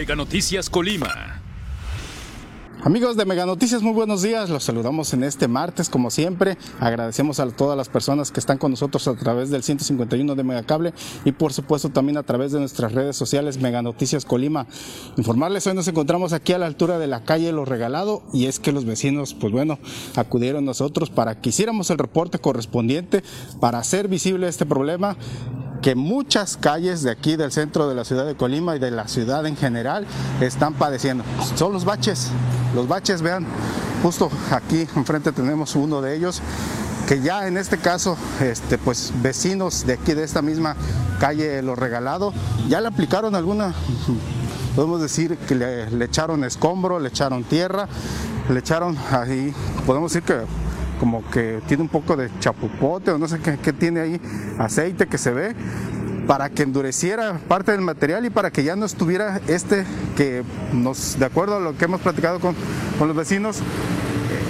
Mega Noticias Colima. Amigos de Mega Noticias, muy buenos días. Los saludamos en este martes, como siempre. Agradecemos a todas las personas que están con nosotros a través del 151 de Megacable y, por supuesto, también a través de nuestras redes sociales Mega Noticias Colima. Informarles, hoy nos encontramos aquí a la altura de la calle Lo Regalado y es que los vecinos, pues bueno, acudieron nosotros para que hiciéramos el reporte correspondiente para hacer visible este problema que muchas calles de aquí del centro de la ciudad de Colima y de la ciudad en general están padeciendo. Son los baches, los baches, vean, justo aquí enfrente tenemos uno de ellos que ya en este caso, este, pues vecinos de aquí de esta misma calle Lo Regalado, ya le aplicaron alguna, podemos decir que le, le echaron escombro, le echaron tierra, le echaron ahí, podemos decir que como que tiene un poco de chapupote o no sé qué, tiene ahí, aceite que se ve, para que endureciera parte del material y para que ya no estuviera este que nos, de acuerdo a lo que hemos platicado con, con los vecinos,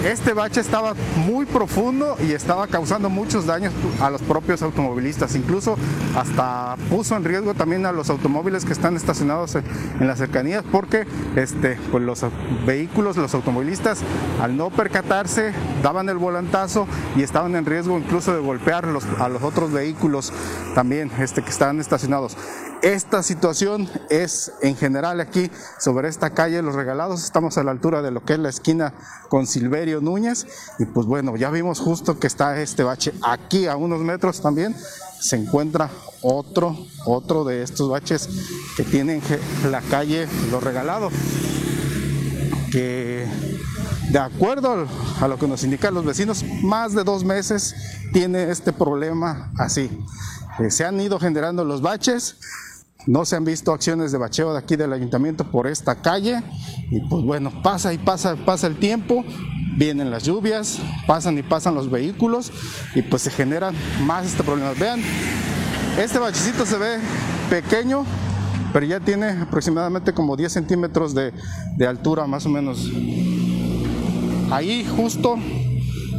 este bache estaba muy profundo y estaba causando muchos daños a los propios automovilistas. Incluso hasta puso en riesgo también a los automóviles que están estacionados en, las cercanías porque este, pues los vehículos, los automovilistas, al no percatarse, daban el volantazo y estaban en riesgo incluso de golpear a los otros vehículos también este, que estaban estacionados. Esta situación es en general aquí sobre esta calle Los Regalados, estamos a la altura de lo que es la esquina con Silverio Núñez. Y pues bueno, ya vimos justo que está este bache aquí a unos metros también. Se encuentra otro, otro de estos baches que tienen la calle Los Regalados, que de acuerdo a lo que nos indican los vecinos, más de dos meses tiene este problema así. Eh, se han ido generando los baches, no se han visto acciones de bacheo de aquí del ayuntamiento por esta calle y pues bueno, pasa y pasa, pasa el tiempo, vienen las lluvias, pasan y pasan los vehículos y pues se generan más este problema. Vean, este bachecito se ve pequeño, pero ya tiene aproximadamente como 10 centímetros de, de altura más o menos. Ahí justo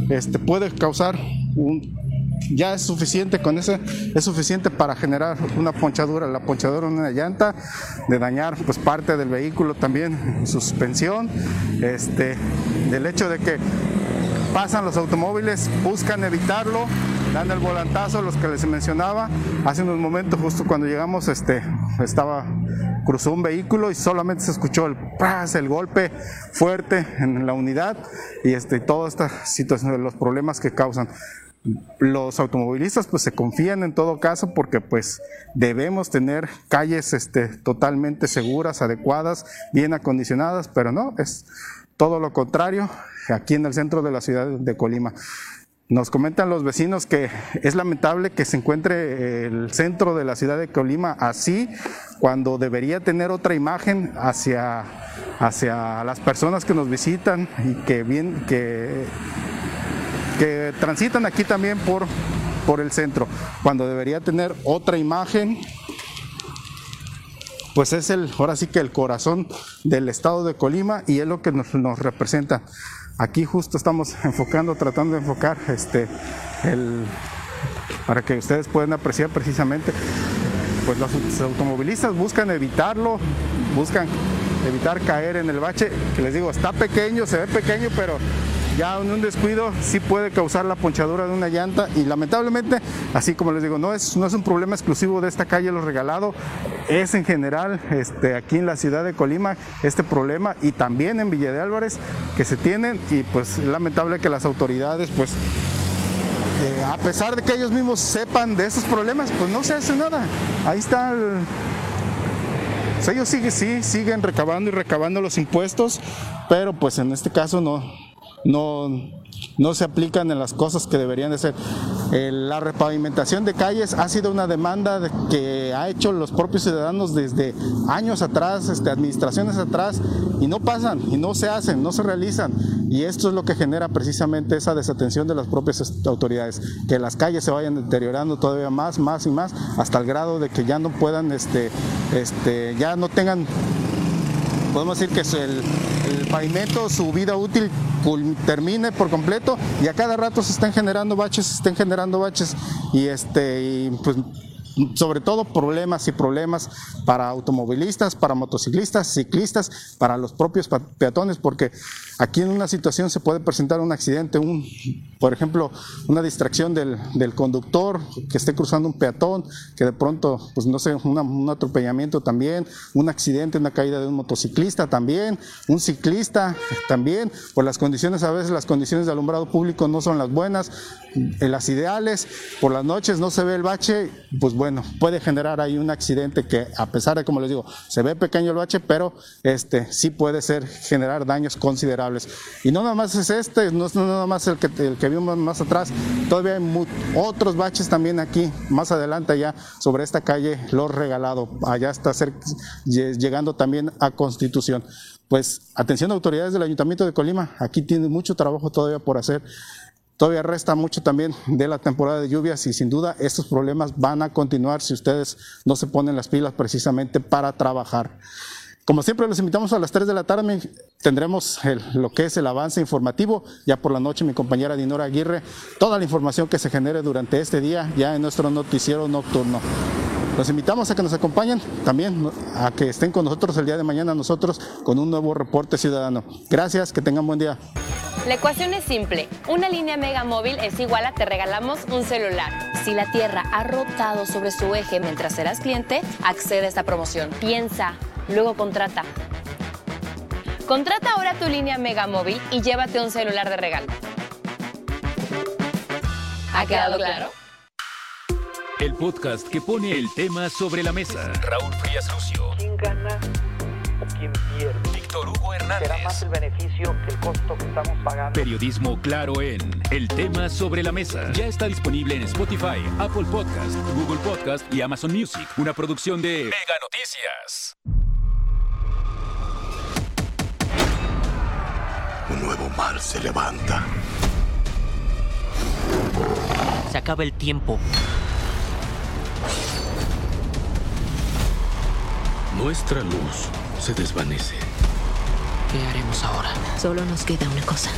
este, puede causar un ya es suficiente con ese, es suficiente para generar una ponchadura, la ponchadura en una llanta, de dañar pues parte del vehículo también, suspensión, este, del hecho de que pasan los automóviles, buscan evitarlo, dan el volantazo, los que les mencionaba, hace unos momentos justo cuando llegamos este, estaba cruzó un vehículo y solamente se escuchó el el golpe fuerte en la unidad y este, situación, de los problemas que causan los automovilistas pues se confían en todo caso porque pues debemos tener calles este, totalmente seguras, adecuadas, bien acondicionadas, pero no, es todo lo contrario aquí en el centro de la ciudad de Colima. Nos comentan los vecinos que es lamentable que se encuentre el centro de la ciudad de Colima así cuando debería tener otra imagen hacia, hacia las personas que nos visitan y que bien que que transitan aquí también por, por el centro, cuando debería tener otra imagen, pues es el, ahora sí que el corazón del estado de Colima y es lo que nos, nos representa. Aquí justo estamos enfocando, tratando de enfocar este, el, para que ustedes puedan apreciar precisamente, pues los automovilistas buscan evitarlo, buscan evitar caer en el bache, que les digo, está pequeño, se ve pequeño, pero ya en un descuido sí puede causar la ponchadura de una llanta y lamentablemente, así como les digo, no es, no es un problema exclusivo de esta calle Los Regalado, es en general este, aquí en la ciudad de Colima este problema y también en Villa de Álvarez que se tienen y pues es lamentable que las autoridades pues eh, a pesar de que ellos mismos sepan de esos problemas, pues no se hace nada. Ahí está el, pues ellos siguen, sí, siguen recabando y recabando los impuestos, pero pues en este caso no, no, no se aplican en las cosas que deberían de ser. la repavimentación de calles ha sido una demanda que ha hecho los propios ciudadanos desde años atrás, este, administraciones atrás, y no pasan, y no se hacen, no se realizan. Y esto es lo que genera precisamente esa desatención de las propias autoridades, que las calles se vayan deteriorando todavía más, más y más, hasta el grado de que ya no puedan, este, este, ya no tengan podemos decir que el, el, pavimento, su vida útil termine por completo y a cada rato se están generando baches, se están generando baches y este y pues sobre todo problemas y problemas para automovilistas, para motociclistas, ciclistas, para los propios peatones, porque aquí en una situación se puede presentar un accidente, un, por ejemplo, una distracción del, conductor que esté cruzando un peatón, que de pronto, pues no sé, un atropellamiento también, un accidente, una caída de un motociclista también, un ciclista también, por las condiciones, a veces las condiciones de alumbrado público no son las buenas, en las ideales, por las noches no se ve el bache, pues bueno, puede generar ahí un accidente que a pesar de, como les digo, se ve pequeño el bache, pero este sí puede ser generar daños considerables. Y no nada más es este, no es nada más el que, el que vimos más atrás, todavía hay otros baches también aquí, más adelante ya sobre esta calle Los Regalado, allá está llegando también a Constitución. Pues atención autoridades del Ayuntamiento de Colima, aquí tiene mucho trabajo todavía por hacer. Todavía resta mucho también de la temporada de lluvias y sin duda estos problemas van a continuar si ustedes no se ponen las pilas precisamente para trabajar. Como siempre, los invitamos a las 3 de la tarde. Tendremos lo que es el avance informativo. Ya por la noche, mi compañera Dinora Aguirre, toda la información que se genere durante este día, ya en nuestro noticiero nocturno. Los invitamos a que nos acompañen, también a que estén con nosotros el día de mañana, nosotros con un nuevo reporte ciudadano. Gracias, que tengan buen día. La ecuación es simple. Una línea Mega Móvil es igual a te regalamos un celular. Si la Tierra ha rotado sobre su eje mientras serás cliente, accede a esta promoción. Piensa, luego contrata. Contrata ahora tu línea Mega Móvil y llévate un celular de regalo. ¿Ha quedado claro? El podcast que pone el tema sobre la mesa. Raúl Frías Lucio. Víctor Hugo Hernández. Será más el beneficio que el costo que estamos pagando. Periodismo claro en El tema sobre la mesa. Ya está disponible en Spotify, Apple Podcast, Google Podcast y Amazon Music. Una producción de Mega Noticias. Un nuevo mar se levanta. Se acaba el tiempo. Nuestra luz se desvanece. ¿Qué haremos ahora? Solo nos queda una cosa.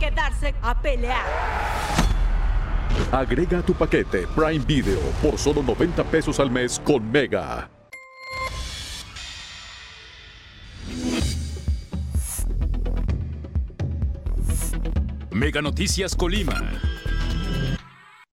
Quedarse a pelear. Agrega tu paquete Prime Video por solo 90 pesos al mes con Mega. Mega Noticias Colima.